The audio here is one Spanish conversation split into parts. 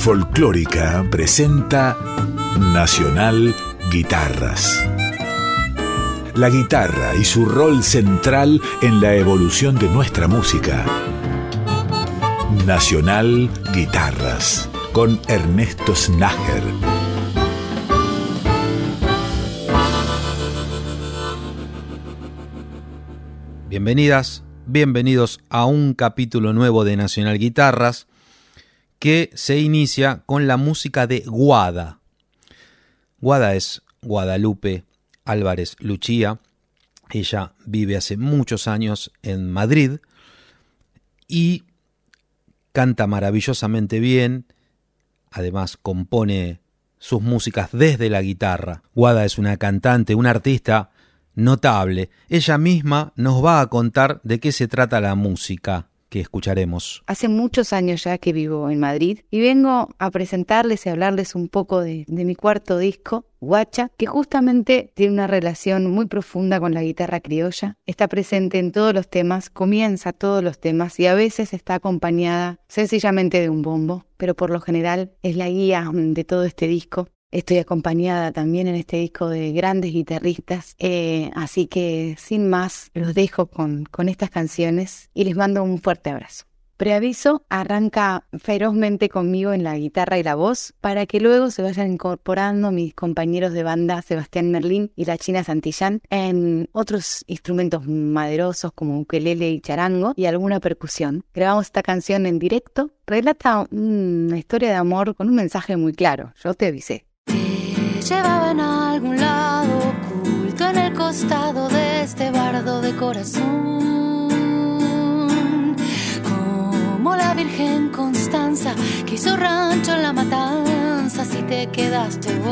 Folclórica presenta Nacional Guitarras. La guitarra y su rol central en la evolución de nuestra música. Nacional Guitarras con Ernesto Snager. Bienvenidas, bienvenidos a un capítulo nuevo de Nacional Guitarras que se inicia con la música de Guada. Guada es Guadalupe Álvarez Luchía. Ella vive hace muchos años en Madrid y canta maravillosamente bien. Además compone sus músicas desde la guitarra. Guada es una cantante, una artista notable. Ella misma nos va a contar de qué se trata la música que escucharemos. Hace muchos años ya que vivo en Madrid y vengo a presentarles y hablarles un poco de, de, mi cuarto disco, Guacha, que justamente tiene una relación muy profunda con la guitarra criolla. Está presente en todos los temas, comienza todos los temas y a veces está acompañada sencillamente de un bombo, pero por lo general es la guía de todo este disco. Estoy acompañada también en este disco de grandes guitarristas, eh, así que sin más los dejo con, con estas canciones y les mando un fuerte abrazo. Preaviso arranca ferozmente conmigo en la guitarra y la voz para que luego se vayan incorporando mis compañeros de banda Sebastián Merlín y la China Santillán en otros instrumentos maderosos como ukelele y charango y alguna percusión. Grabamos esta canción en directo, relata una historia de amor con un mensaje muy claro, yo te avisé. Te llevaba en algún lado oculto en el costado de este bardo de corazón. Como la Virgen Constanza que hizo rancho en la matanza, si te quedaste vos.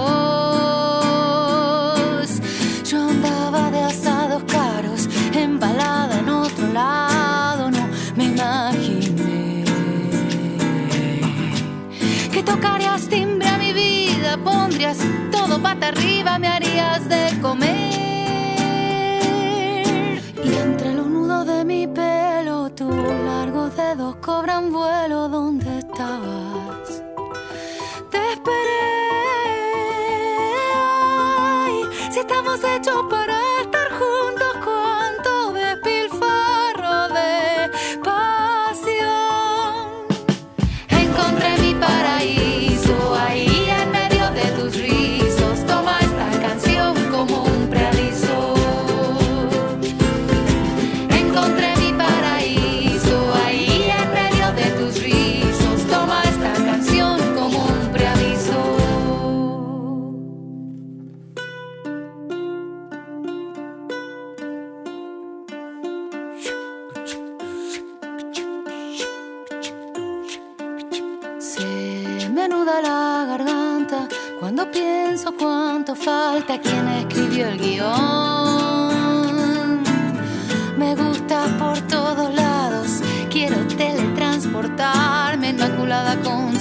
Yo andaba de asados caros, embalada en otro lado, no me imaginé que tocarías timbre pondrías todo pata arriba, me harías de comer. Y entre los nudos de mi pelo, tus largos dedos cobran vuelo donde estabas. Te esperé. Ay, si estamos hechos para falta quien escribió el guion. Me gusta por todos lados, quiero teletransportarme, Inmaculada Concepción.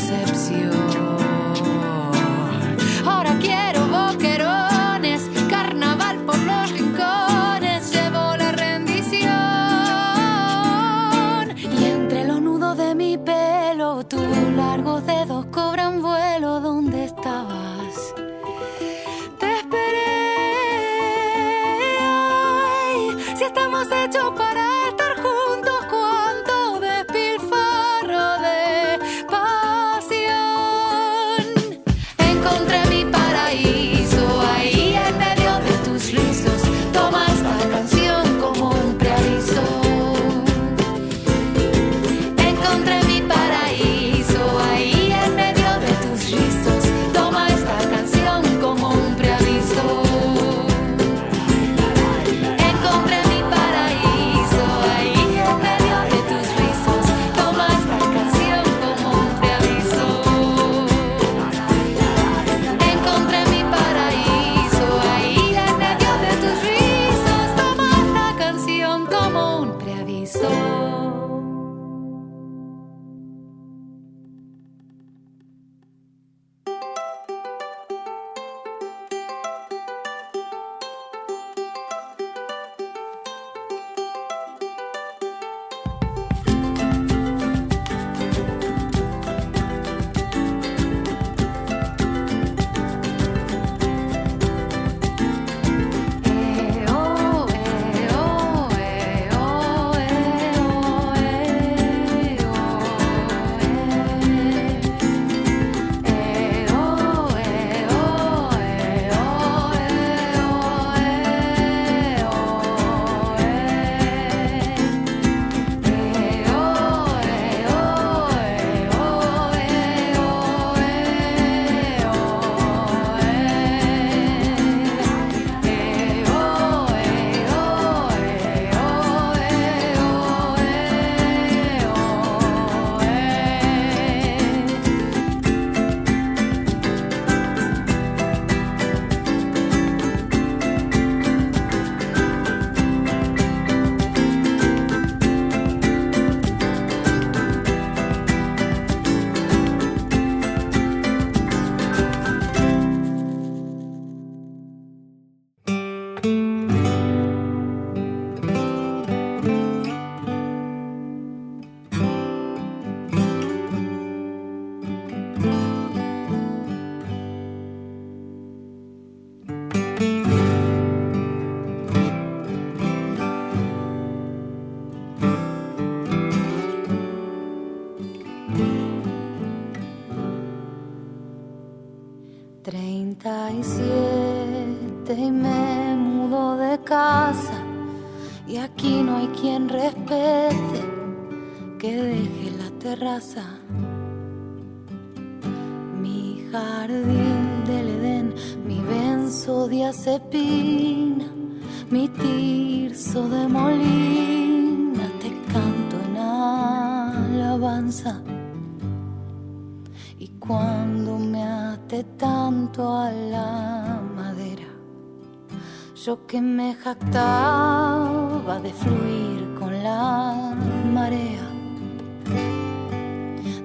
Yo que me jactaba de fluir con la marea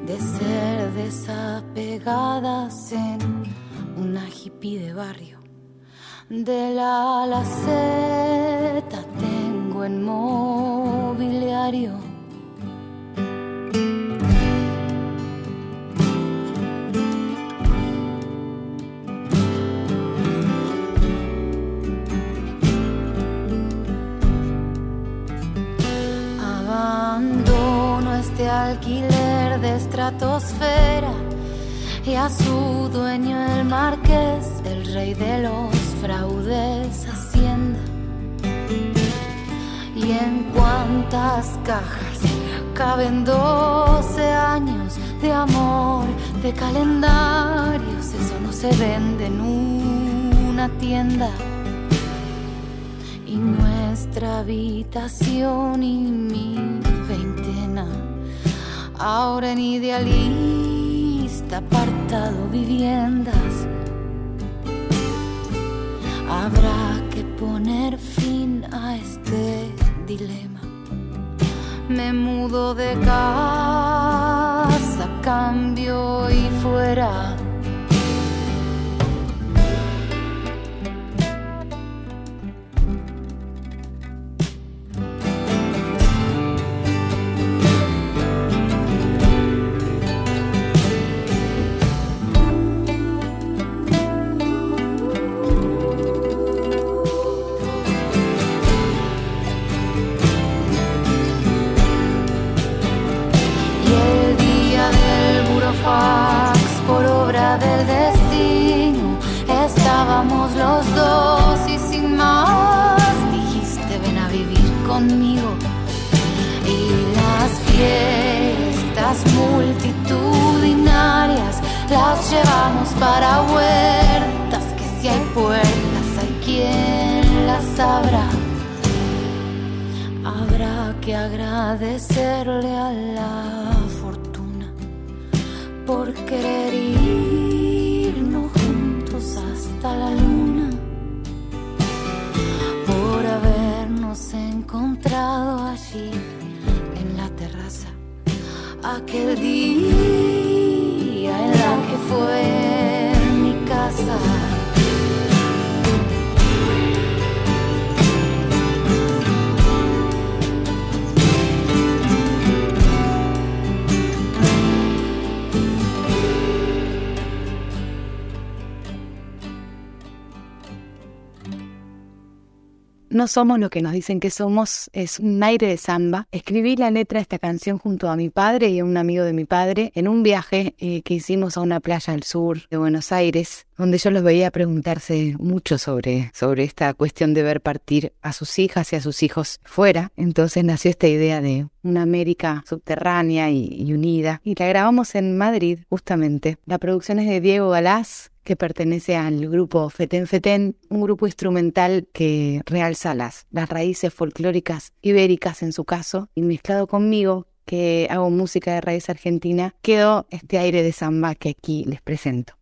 de ser desapegadas en una hippie de barrio. De la alaceta tengo en mobiliario. Estratosfera y a su dueño el marqués, el rey de los fraudes, hacienda. Y en cuántas cajas caben 12 años de amor, de calendarios, eso no se vende en una tienda. Y nuestra habitación y mi ahora en idealista, apartado viviendas. Habrá que poner fin a este dilema. Me mudo de casa, cambio y fuera. Las llevamos para huertas, que si hay puertas hay quien las abra. Habrá que agradecerle a la fortuna por querer irnos juntos hasta la luna, por habernos encontrado allí en la terraza aquel día No somos lo que nos dicen que somos, es un aire de samba. Escribí la letra de esta canción junto a mi padre y a un amigo de mi padre en un viaje eh, que hicimos a una playa al sur de Buenos Aires, donde yo los veía preguntarse mucho sobre, sobre esta cuestión de ver partir a sus hijas y a sus hijos fuera. Entonces nació esta idea de una América subterránea y, unida. Y la grabamos en Madrid, justamente. La producción es de Diego Galás, que pertenece al grupo Feten Feten, un grupo instrumental que realza las, las raíces folclóricas ibéricas en su caso, y mezclado conmigo, que hago música de raíz argentina, quedó este aire de samba que aquí les presento.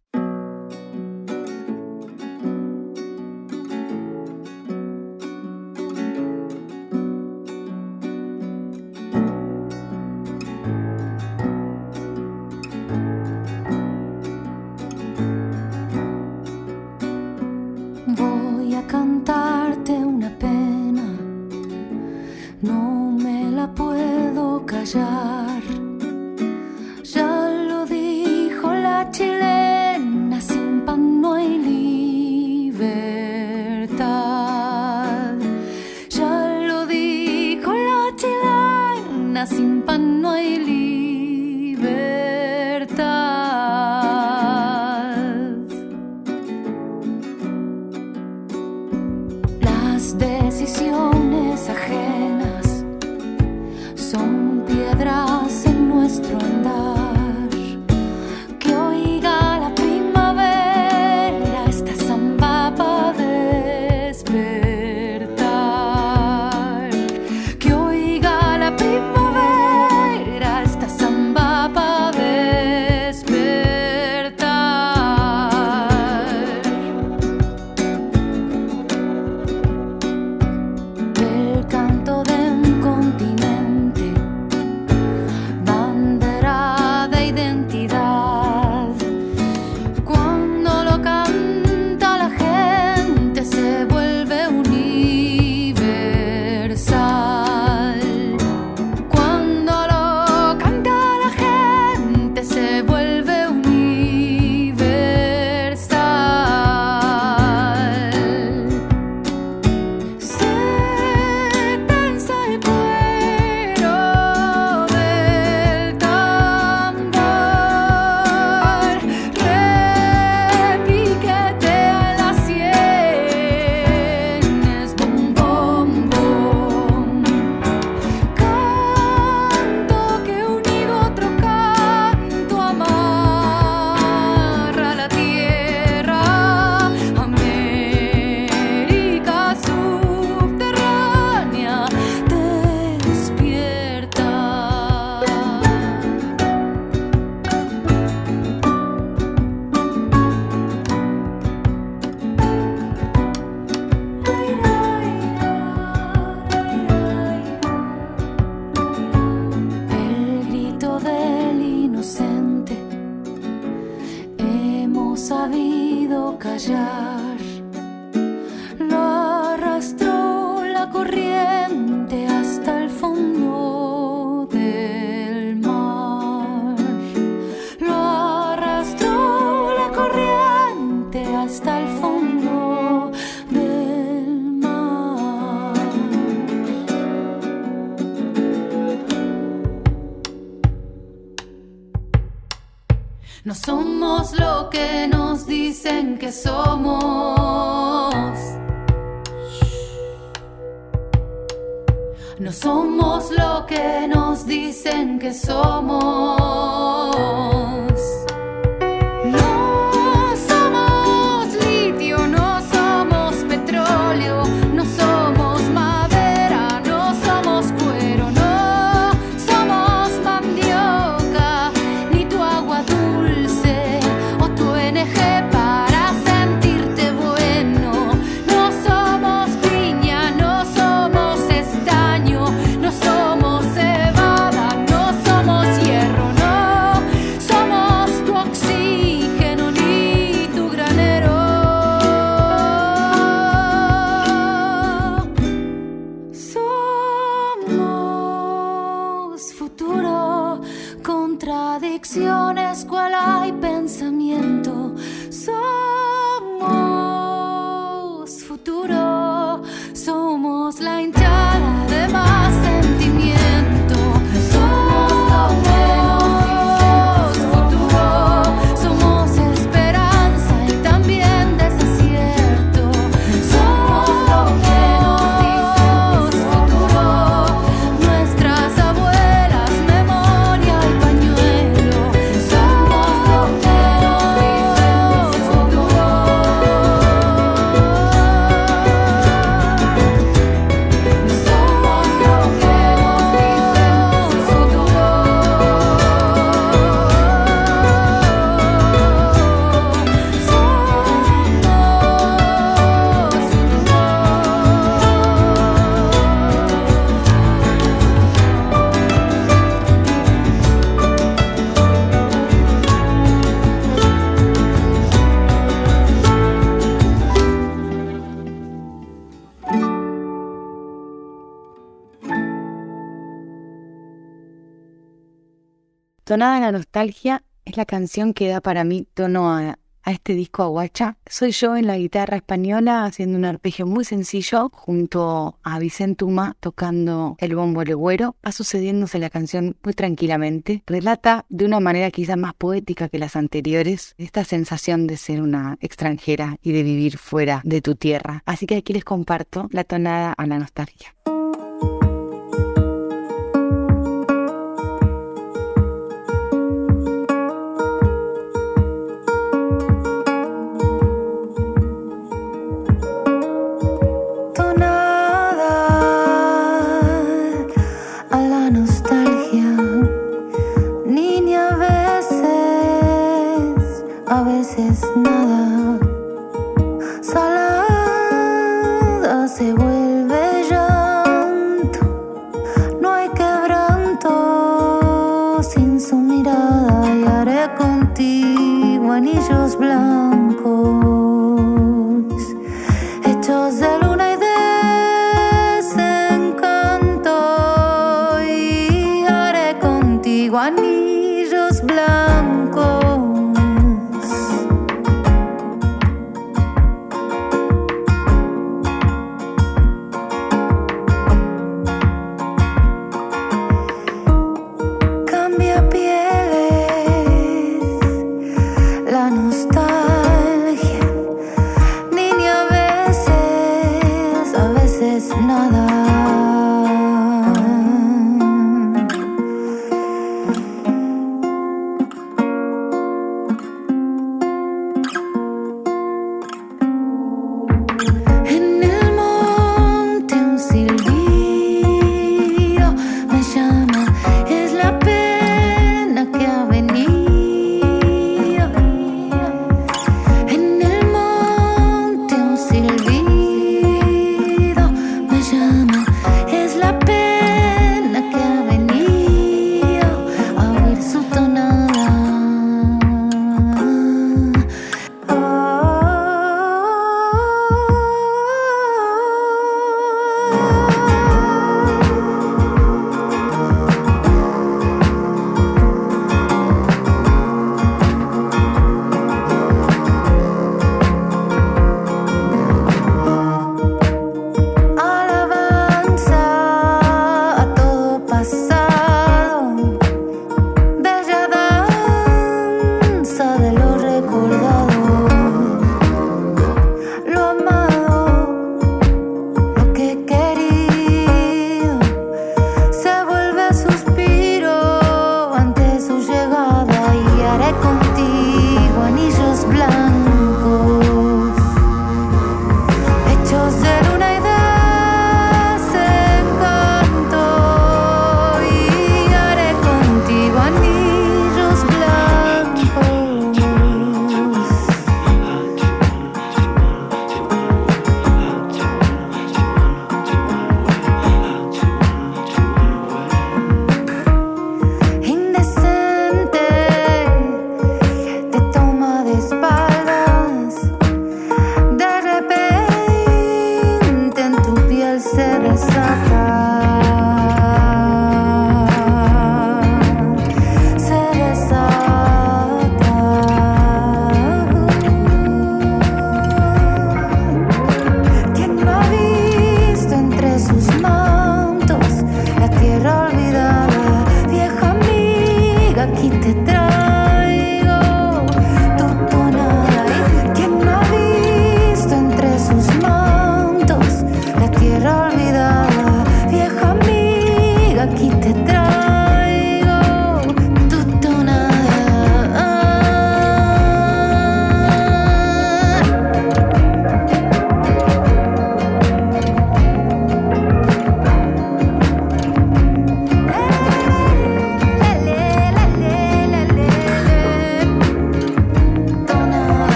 Tonada en la nostalgia es la canción que da para mí tono a, este disco Aguacha. Soy yo en la guitarra española haciendo un arpegio muy sencillo junto a Vicentuma tocando el bombo legüero. Va sucediéndose la canción muy tranquilamente. Relata de una manera quizá más poética que las anteriores esta sensación de ser una extranjera y de vivir fuera de tu tierra. Así que aquí les comparto la tonada a la nostalgia.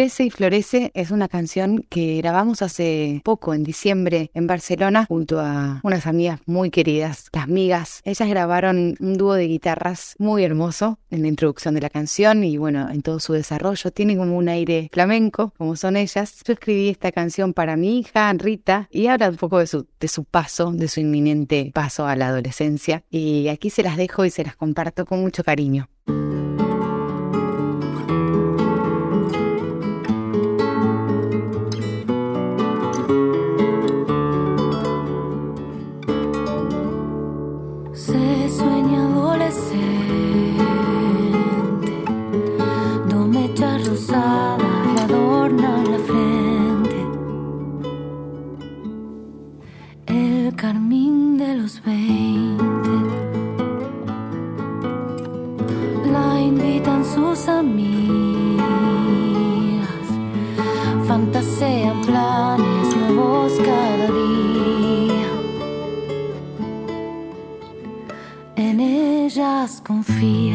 Crece y Florece es una canción que grabamos hace poco, en diciembre, en Barcelona, junto a unas amigas muy queridas, las migas. Ellas grabaron un dúo de guitarras muy hermoso en la introducción de la canción y bueno, en todo su desarrollo. Tiene como un aire flamenco, como son ellas. Yo escribí esta canción para mi hija, Rita, y habla un poco de su, de su paso, de su inminente paso a la adolescencia. Y aquí se las dejo y se las comparto con mucho cariño. los 20. La invitan sus amigas, fantasean planes nuevos cada día. En ellas confía.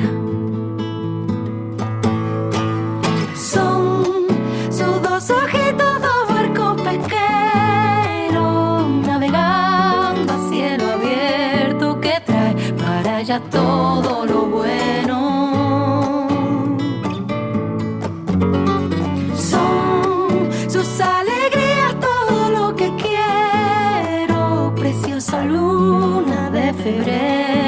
there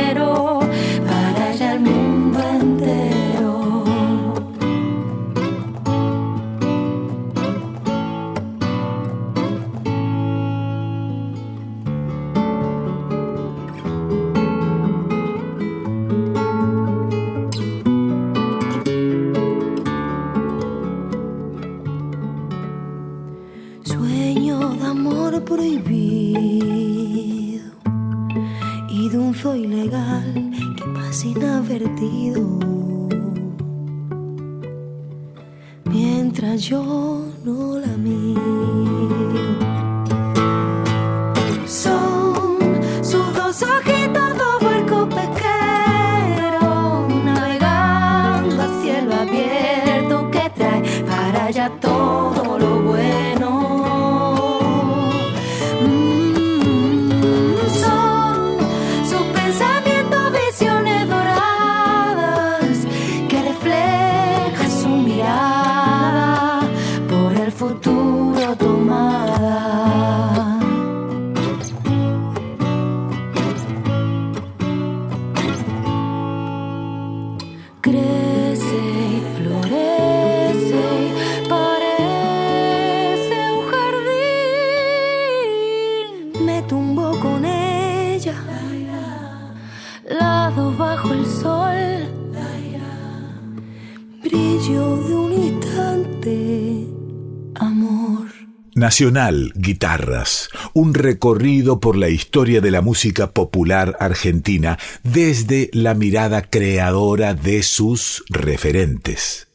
Nacional Guitarras, un recorrido por la historia de la música popular argentina desde la mirada creadora de sus referentes.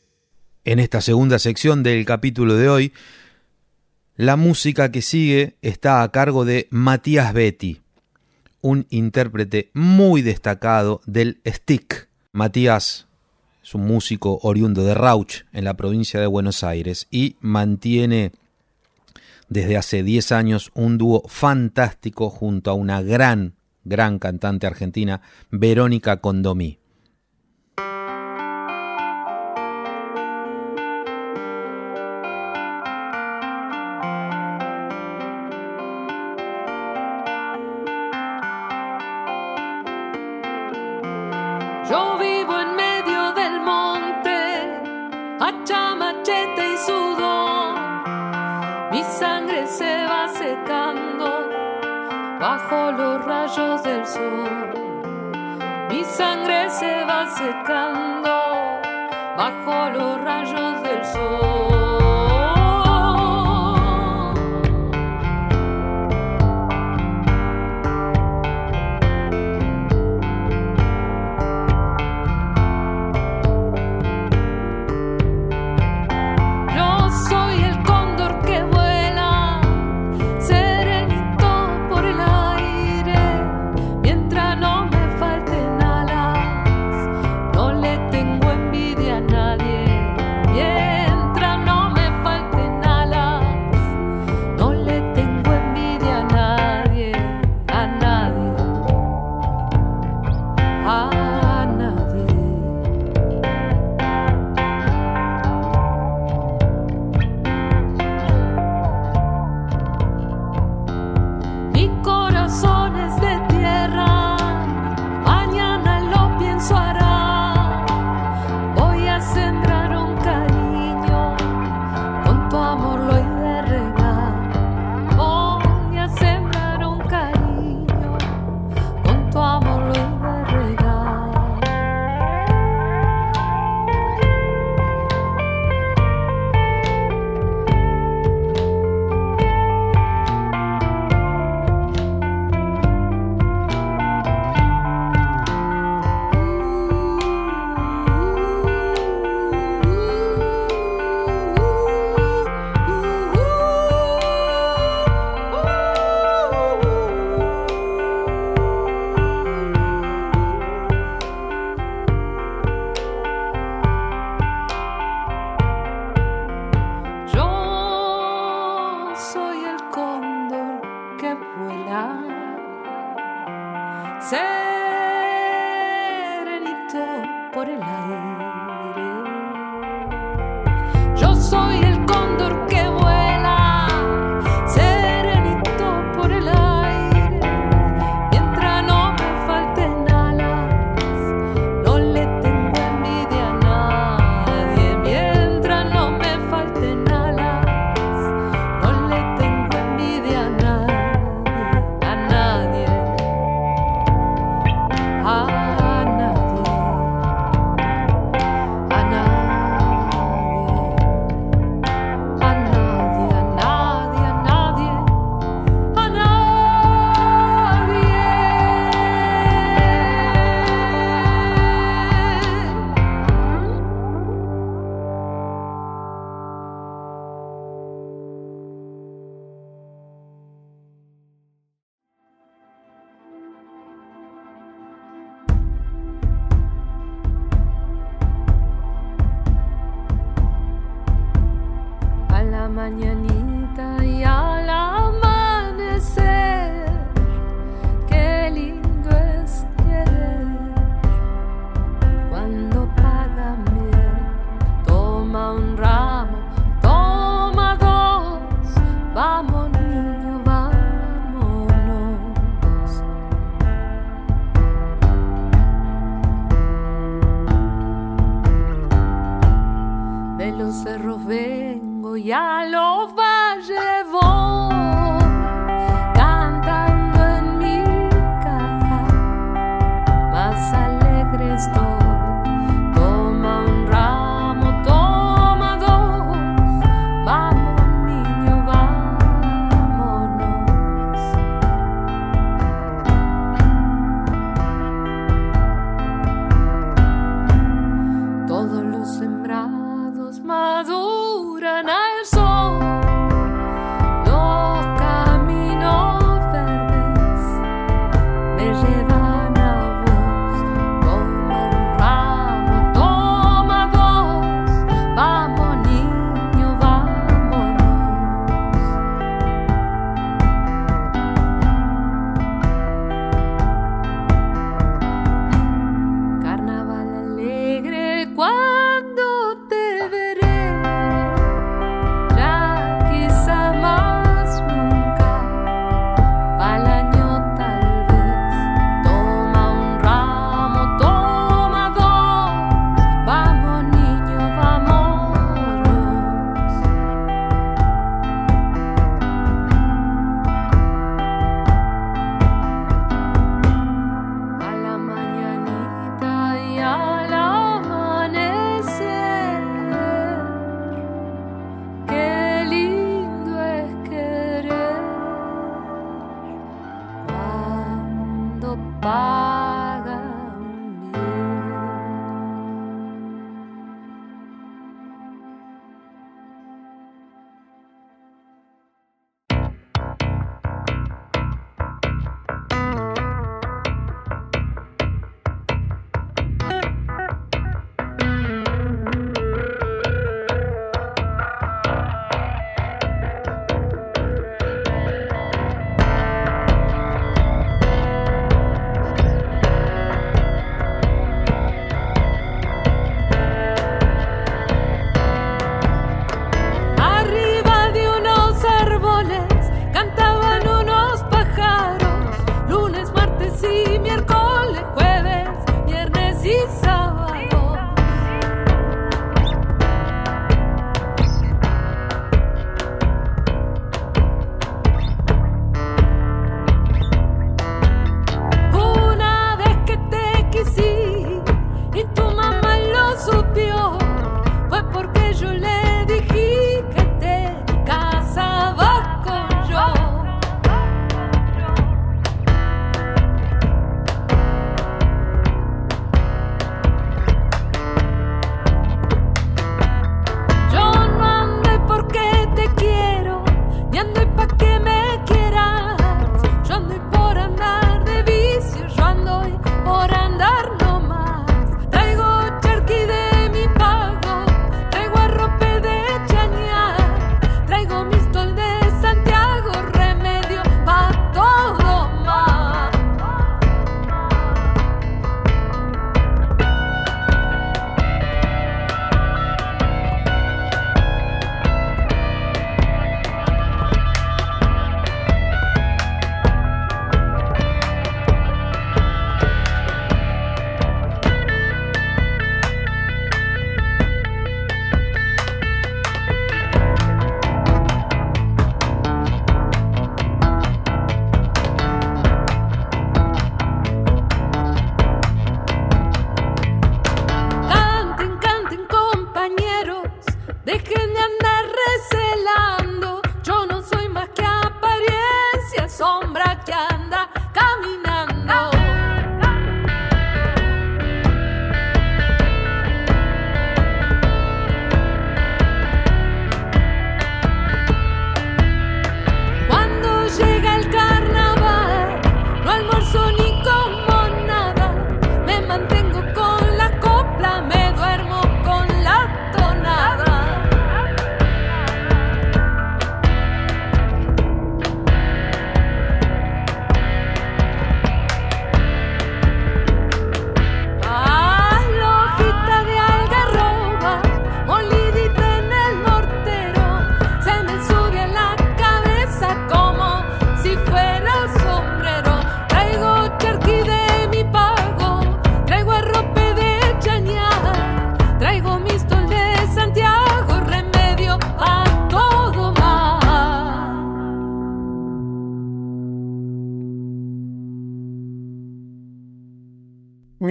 En esta segunda sección del capítulo de hoy, la música que sigue está a cargo de Matías Betty, un intérprete muy destacado del stick. Matías es un músico oriundo de Rauch, en la provincia de Buenos Aires, y mantiene desde hace 10 años un dúo fantástico junto a una gran, gran cantante argentina, Verónica Condomí.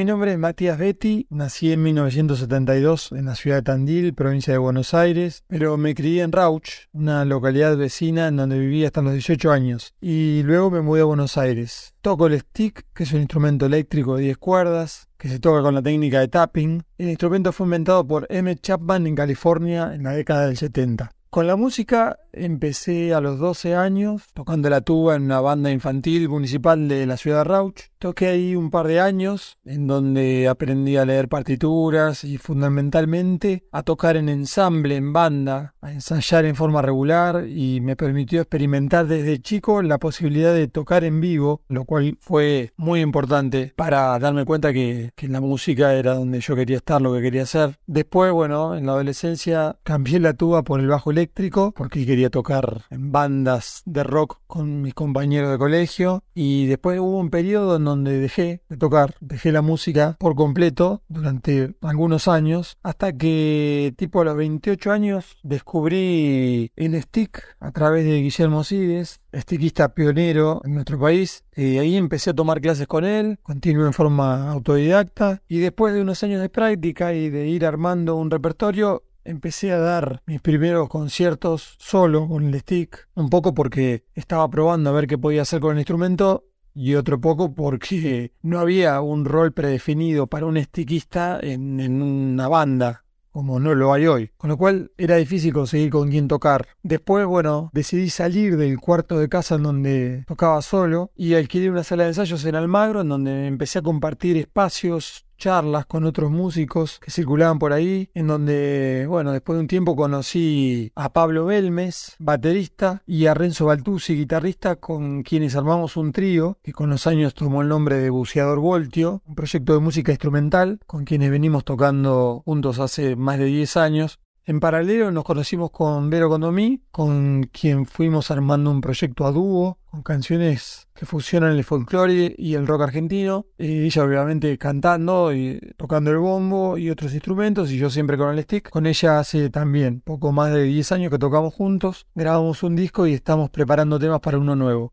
Mi nombre es Matías Betty, nací en 1972 en la ciudad de Tandil, provincia de Buenos Aires, pero me crié en Rauch, una localidad vecina en donde viví hasta los 18 años, y luego me mudé a Buenos Aires. Toco el stick, que es un instrumento eléctrico de 10 cuerdas, que se toca con la técnica de tapping. El instrumento fue inventado por M. Chapman en California en la década del 70. Con la música empecé a los 12 años tocando la tuba en una banda infantil municipal de la ciudad de Rauch. Toqué ahí un par de años en donde aprendí a leer partituras y fundamentalmente a tocar en ensamble, en banda, a ensayar en forma regular y me permitió experimentar desde chico la posibilidad de tocar en vivo, lo cual fue muy importante para darme cuenta que, que la música era donde yo quería estar, lo que quería hacer. Después, bueno, en la adolescencia cambié la tuba por el bajo eléctrico porque quería tocar en bandas de rock con mis compañeros de colegio. Y después hubo un periodo en donde dejé de tocar, dejé la música por completo durante algunos años hasta que tipo a los 28 años descubrí el stick a través de Guillermo Sides, stickista pionero en nuestro país. Y ahí empecé a tomar clases con él, continué en forma autodidacta. Y después de unos años de práctica y de ir armando un repertorio empecé a dar mis primeros conciertos solo con el stick, un poco porque estaba probando a ver qué podía hacer con el instrumento y otro poco porque no había un rol predefinido para un stickista en, una banda como no lo hay hoy, con lo cual era difícil conseguir con quién tocar. Después, bueno, decidí salir del cuarto de casa en donde tocaba solo y alquilé una sala de ensayos en Almagro en donde empecé a compartir espacios charlas con otros músicos que circulaban por ahí, en donde, bueno, después de un tiempo conocí a Pablo Belmes, baterista, y a Renzo Baltuzzi, guitarrista, con quienes armamos un trío que con los años tomó el nombre de Buceador Voltio, un proyecto de música instrumental con quienes venimos tocando juntos hace más de 10 años. En paralelo nos conocimos con Vero Condomí, con quien fuimos armando un proyecto a dúo, con canciones que fusionan el folclore y el rock argentino. Ella obviamente cantando y tocando el bombo y otros instrumentos, y yo siempre con el stick. Con ella hace también poco más de 10 años que tocamos juntos, grabamos un disco y estamos preparando temas para uno nuevo.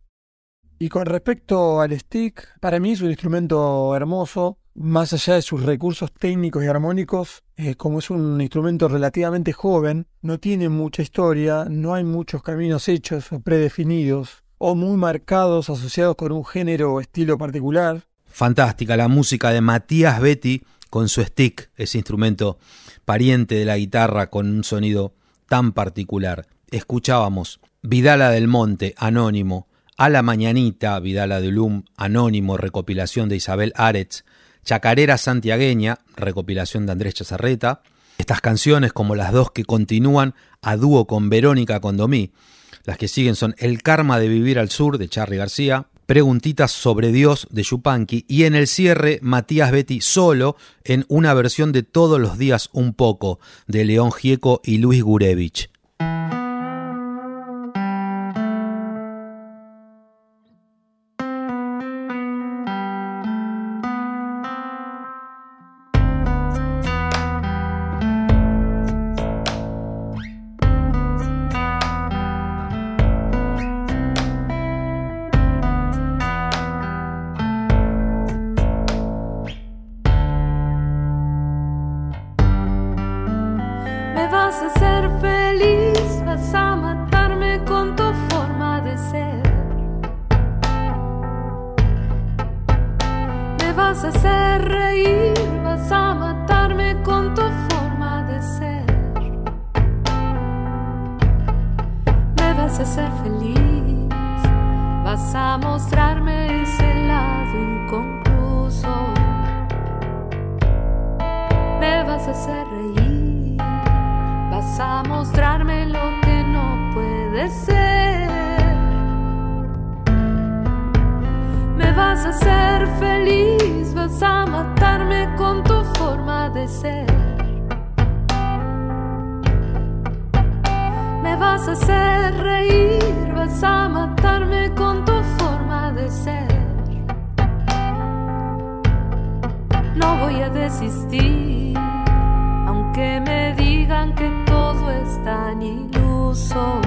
Y con respecto al stick, para mí es un instrumento hermoso, más allá de sus recursos técnicos y armónicos, eh, como es un instrumento relativamente joven, no tiene mucha historia, no hay muchos caminos hechos o predefinidos, o muy marcados asociados con un género o estilo particular. Fantástica la música de Matías Betty con su stick, ese instrumento pariente de la guitarra con un sonido tan particular. Escuchábamos Vidala del Monte, anónimo, A la Mañanita, Vidala de Ulum, anónimo, recopilación de Isabel Aretz, Chacarera Santiagueña, recopilación de Andrés Chazarreta. Estas canciones, como las dos que continúan a dúo con Verónica Condomí. Las que siguen son El karma de vivir al sur de Charlie García, Preguntitas sobre Dios de Yupanqui y en el cierre Matías Betty solo en una versión de Todos los días un poco de León Gieco y Luis Gurevich. hacer reír, vas a matarme con tu forma de ser. No voy a desistir, aunque me digan que todo es tan iluso.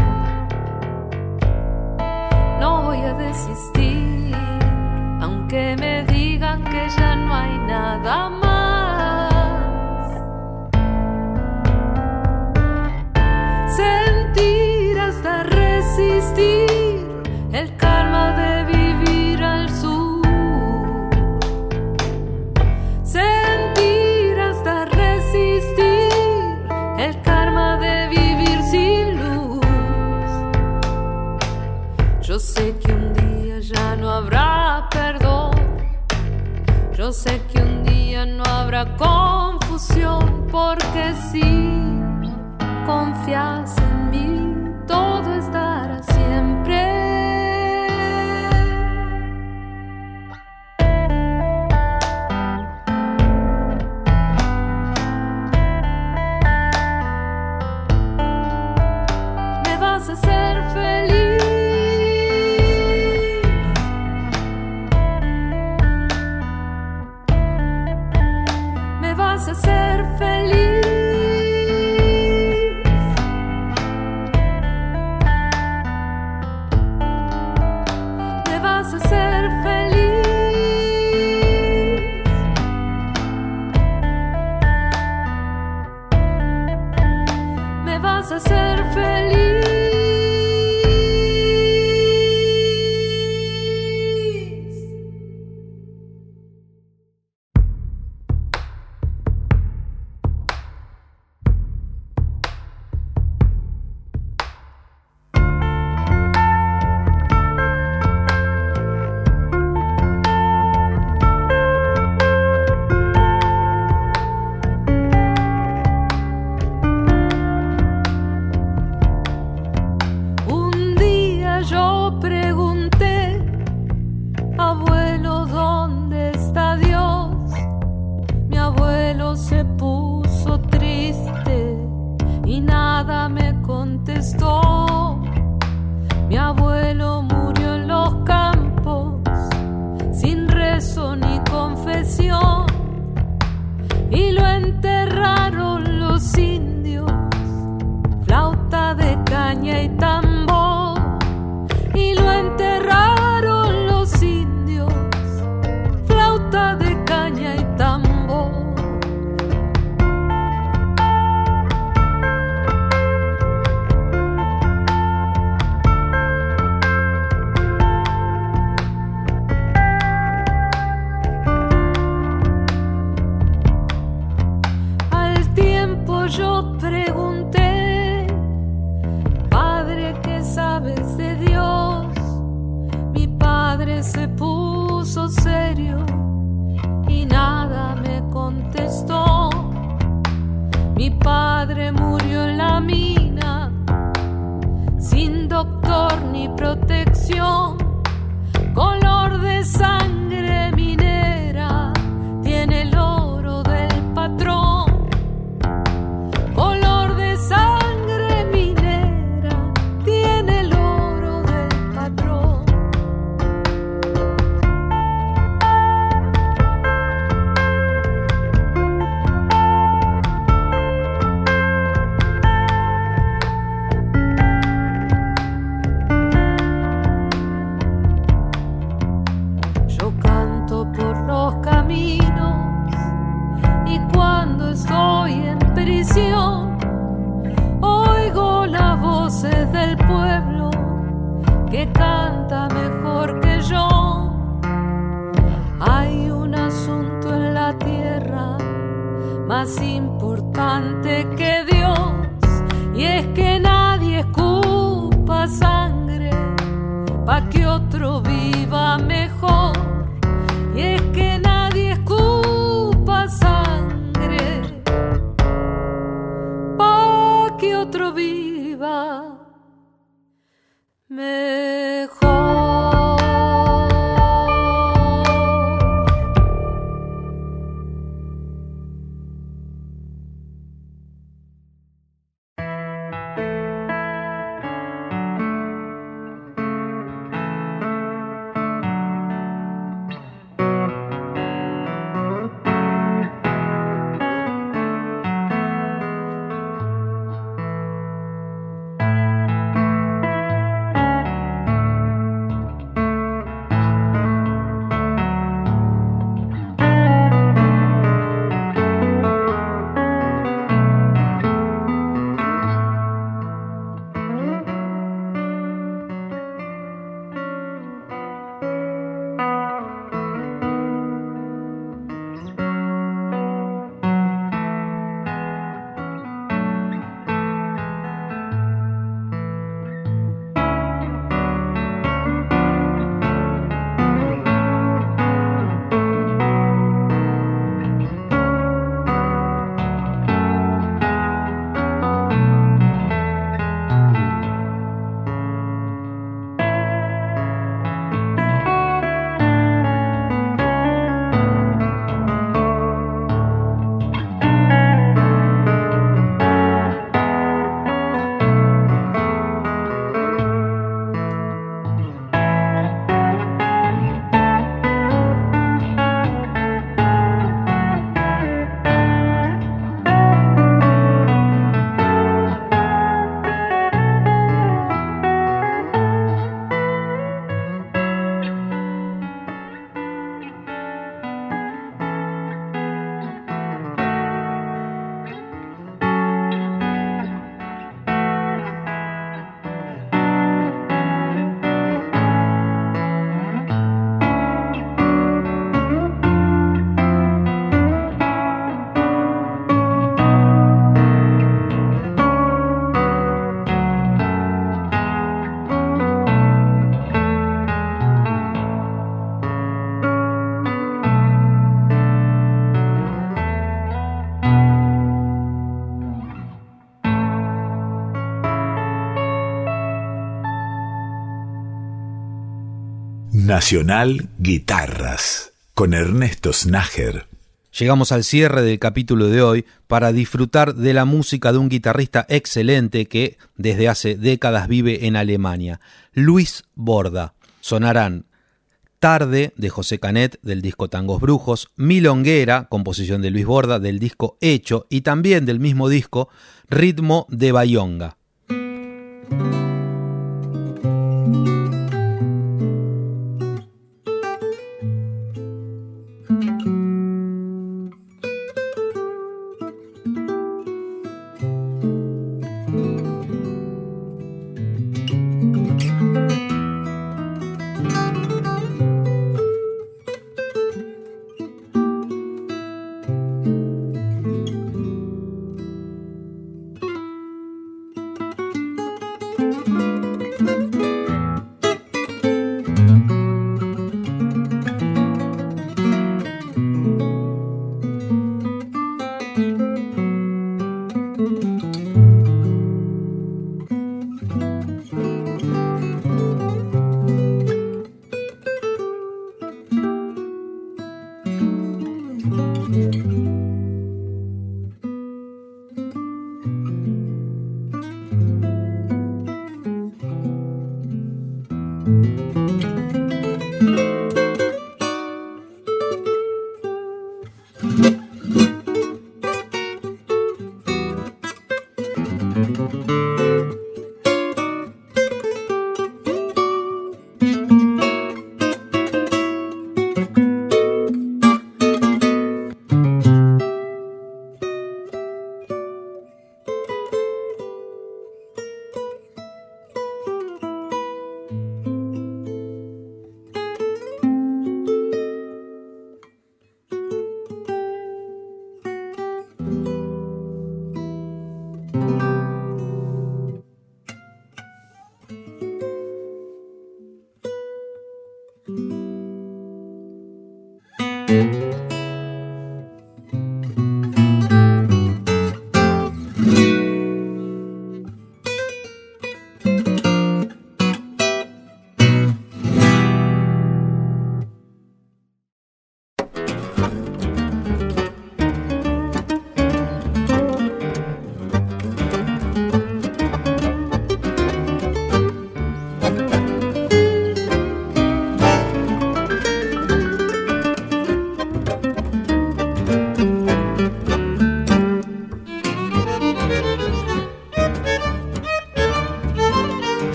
No voy a desistir, aunque me digan que ya no hay nada más. Sé que un día no habrá confusión porque si confías vas a ser feliz. 안. Nacional Guitarras con Ernesto Snager. Llegamos al cierre del capítulo de hoy para disfrutar de la música de un guitarrista excelente que desde hace décadas vive en Alemania, Luis Borda. Sonarán Tarde de José Canet del disco Tangos Brujos, Milonguera, composición de Luis Borda del disco Hecho y también del mismo disco Ritmo de Bayonga.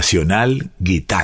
Nacional Guitarra.